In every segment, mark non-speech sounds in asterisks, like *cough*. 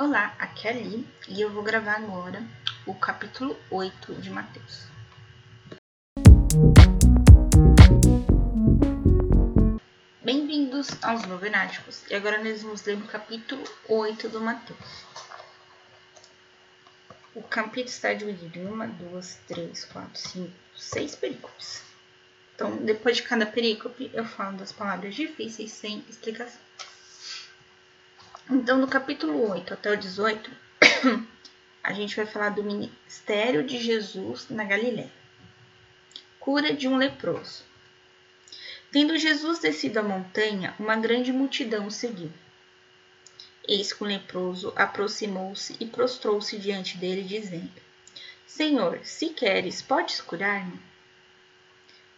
Olá, aqui é a Li e eu vou gravar agora o capítulo 8 de Mateus. Bem-vindos aos Novenáticos e agora nós vamos ler o capítulo 8 do Mateus. O capítulo está dividido em uma, duas, três, quatro, cinco, seis perícopes. Então, depois de cada perícope, eu falo das palavras difíceis sem explicação. Então, no capítulo 8 até o 18, *coughs* a gente vai falar do ministério de Jesus na Galiléia. Cura de um leproso. Tendo Jesus descido a montanha, uma grande multidão o seguiu. Eis que o leproso aproximou-se e prostrou-se diante dele, dizendo: Senhor, se queres, podes curar-me?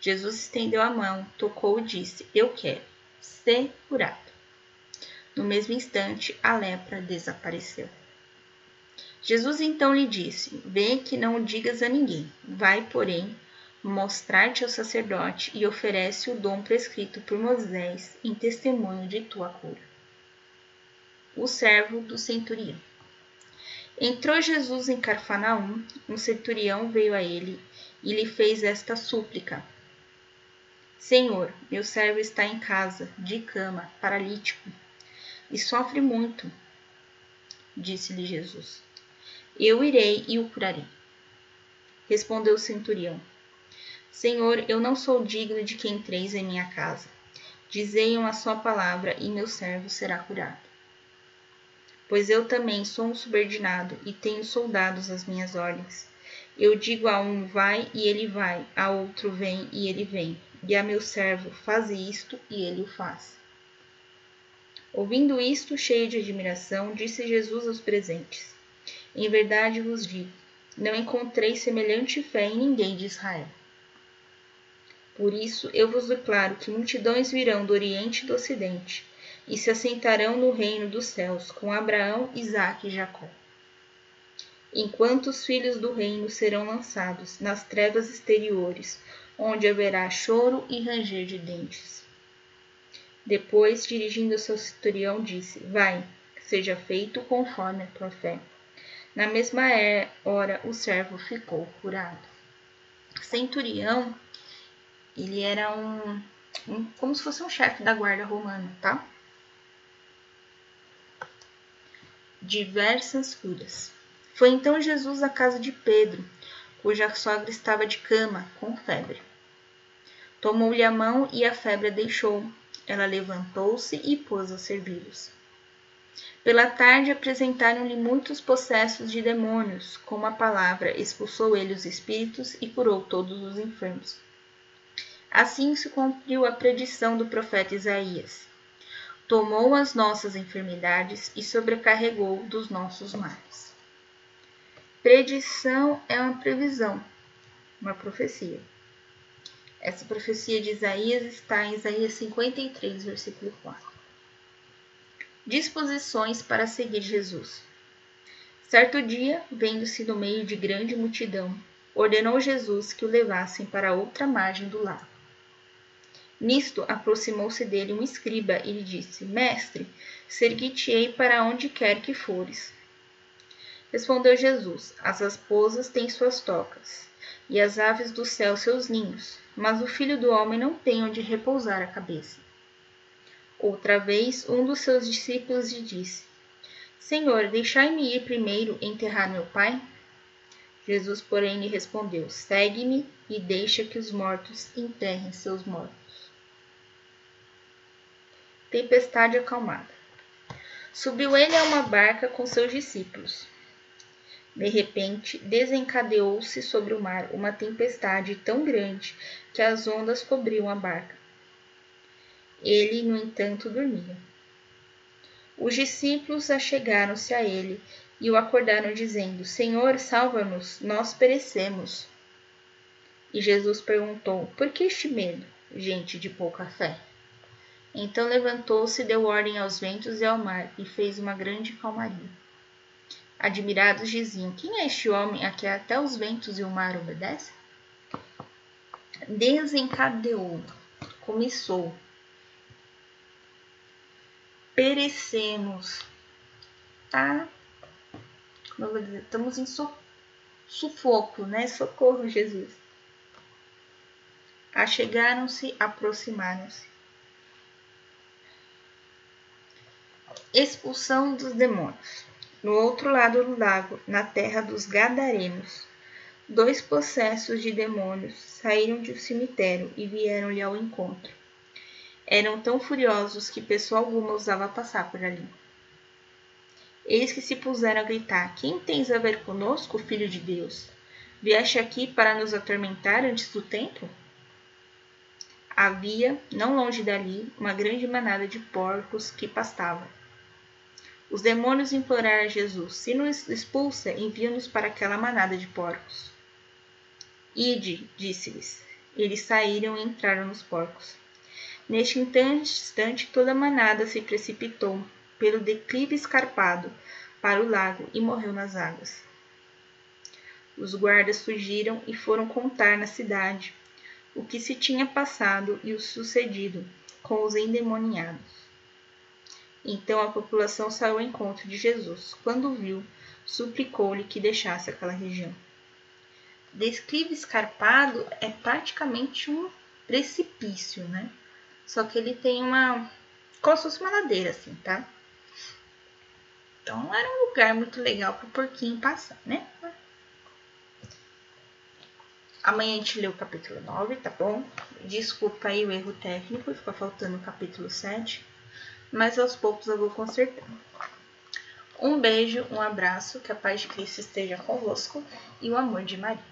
Jesus estendeu a mão, tocou e disse: Eu quero, ser curado. No mesmo instante, a lepra desapareceu. Jesus então lhe disse: Vê que não o digas a ninguém. Vai, porém, mostrar-te ao sacerdote e oferece o dom prescrito por Moisés em testemunho de tua cura o servo do centurião. Entrou Jesus em Carfanaum, um centurião veio a ele e lhe fez esta súplica: Senhor, meu servo está em casa, de cama, paralítico, e sofre muito. Disse-lhe Jesus: Eu irei e o curarei. Respondeu o centurião: Senhor, eu não sou digno de que entreis em minha casa. Dizei uma só palavra e meu servo será curado pois eu também sou um subordinado e tenho soldados às minhas ordens. Eu digo a um vai e ele vai, a outro vem e ele vem, e a meu servo faz isto e ele o faz. Ouvindo isto, cheio de admiração, disse Jesus aos presentes: Em verdade vos digo, não encontrei semelhante fé em ninguém de Israel. Por isso eu vos declaro que multidões virão do Oriente e do Ocidente e se assentarão no reino dos céus com Abraão, Isaque e Jacó. Enquanto os filhos do reino serão lançados nas trevas exteriores, onde haverá choro e ranger de dentes. Depois, dirigindo ao centurião, disse: Vai, seja feito conforme a tua fé. Na mesma hora, o servo ficou curado. Centurião, ele era um, um como se fosse um chefe da guarda romana, tá? diversas curas. Foi então Jesus à casa de Pedro, cuja sogra estava de cama, com febre. Tomou-lhe a mão e a febre a deixou. Ela levantou-se e pôs a servi-los. Pela tarde apresentaram-lhe muitos possessos de demônios, com a palavra expulsou ele os espíritos e curou todos os enfermos. Assim se cumpriu a predição do profeta Isaías tomou as nossas enfermidades e sobrecarregou dos nossos males. Predição é uma previsão, uma profecia. Essa profecia de Isaías está em Isaías 53, versículo 4. Disposições para seguir Jesus. Certo dia, vendo-se no meio de grande multidão, ordenou Jesus que o levassem para outra margem do lago. Nisto aproximou-se dele um escriba e lhe disse: Mestre, sergui-te-ei para onde quer que fores. Respondeu Jesus: As raposas têm suas tocas, e as aves do céu seus ninhos, mas o filho do homem não tem onde repousar a cabeça. Outra vez, um dos seus discípulos lhe disse: Senhor, deixai-me ir primeiro enterrar meu pai? Jesus, porém, lhe respondeu: Segue-me e deixa que os mortos enterrem seus mortos tempestade acalmada. Subiu ele a uma barca com seus discípulos. De repente, desencadeou-se sobre o mar uma tempestade tão grande que as ondas cobriam a barca. Ele, no entanto, dormia. Os discípulos achegaram-se a ele e o acordaram, dizendo: Senhor, salva-nos, nós perecemos. E Jesus perguntou: Por que este medo, gente de pouca fé? Então levantou-se, deu ordem aos ventos e ao mar, e fez uma grande calmaria. Admirados diziam: Quem é este homem a que até os ventos e o mar obedecem? Desencadeou, começou. Perecemos. Tá estamos em so, sufoco, né? Socorro, Jesus. Achegaram-se, aproximaram-se. Expulsão dos demônios. No outro lado do lago, na terra dos Gadarenos, dois possessos de demônios saíram de um cemitério e vieram-lhe ao encontro. Eram tão furiosos que pessoa alguma ousava passar por ali. Eis que se puseram a gritar: Quem tens a ver conosco, filho de Deus? Vieste aqui para nos atormentar antes do tempo? Havia, não longe dali, uma grande manada de porcos que pastava. Os demônios imploraram a Jesus: Se nos expulsa, envia-nos para aquela manada de porcos. Ide, disse-lhes. Eles saíram e entraram nos porcos. Neste instante, toda a manada se precipitou pelo declive escarpado para o lago e morreu nas águas. Os guardas fugiram e foram contar na cidade o que se tinha passado e o sucedido com os endemoniados. Então a população saiu ao encontro de Jesus. Quando viu, suplicou-lhe que deixasse aquela região. Declive escarpado é praticamente um precipício, né? Só que ele tem uma. como se fosse uma ladeira, assim, tá? Então não era um lugar muito legal para o porquinho passar, né? Amanhã a gente lê o capítulo 9, tá bom? Desculpa aí o erro técnico, ficou faltando o capítulo 7, mas aos poucos eu vou consertando. Um beijo, um abraço, que a paz de Cristo esteja convosco e o amor de Maria.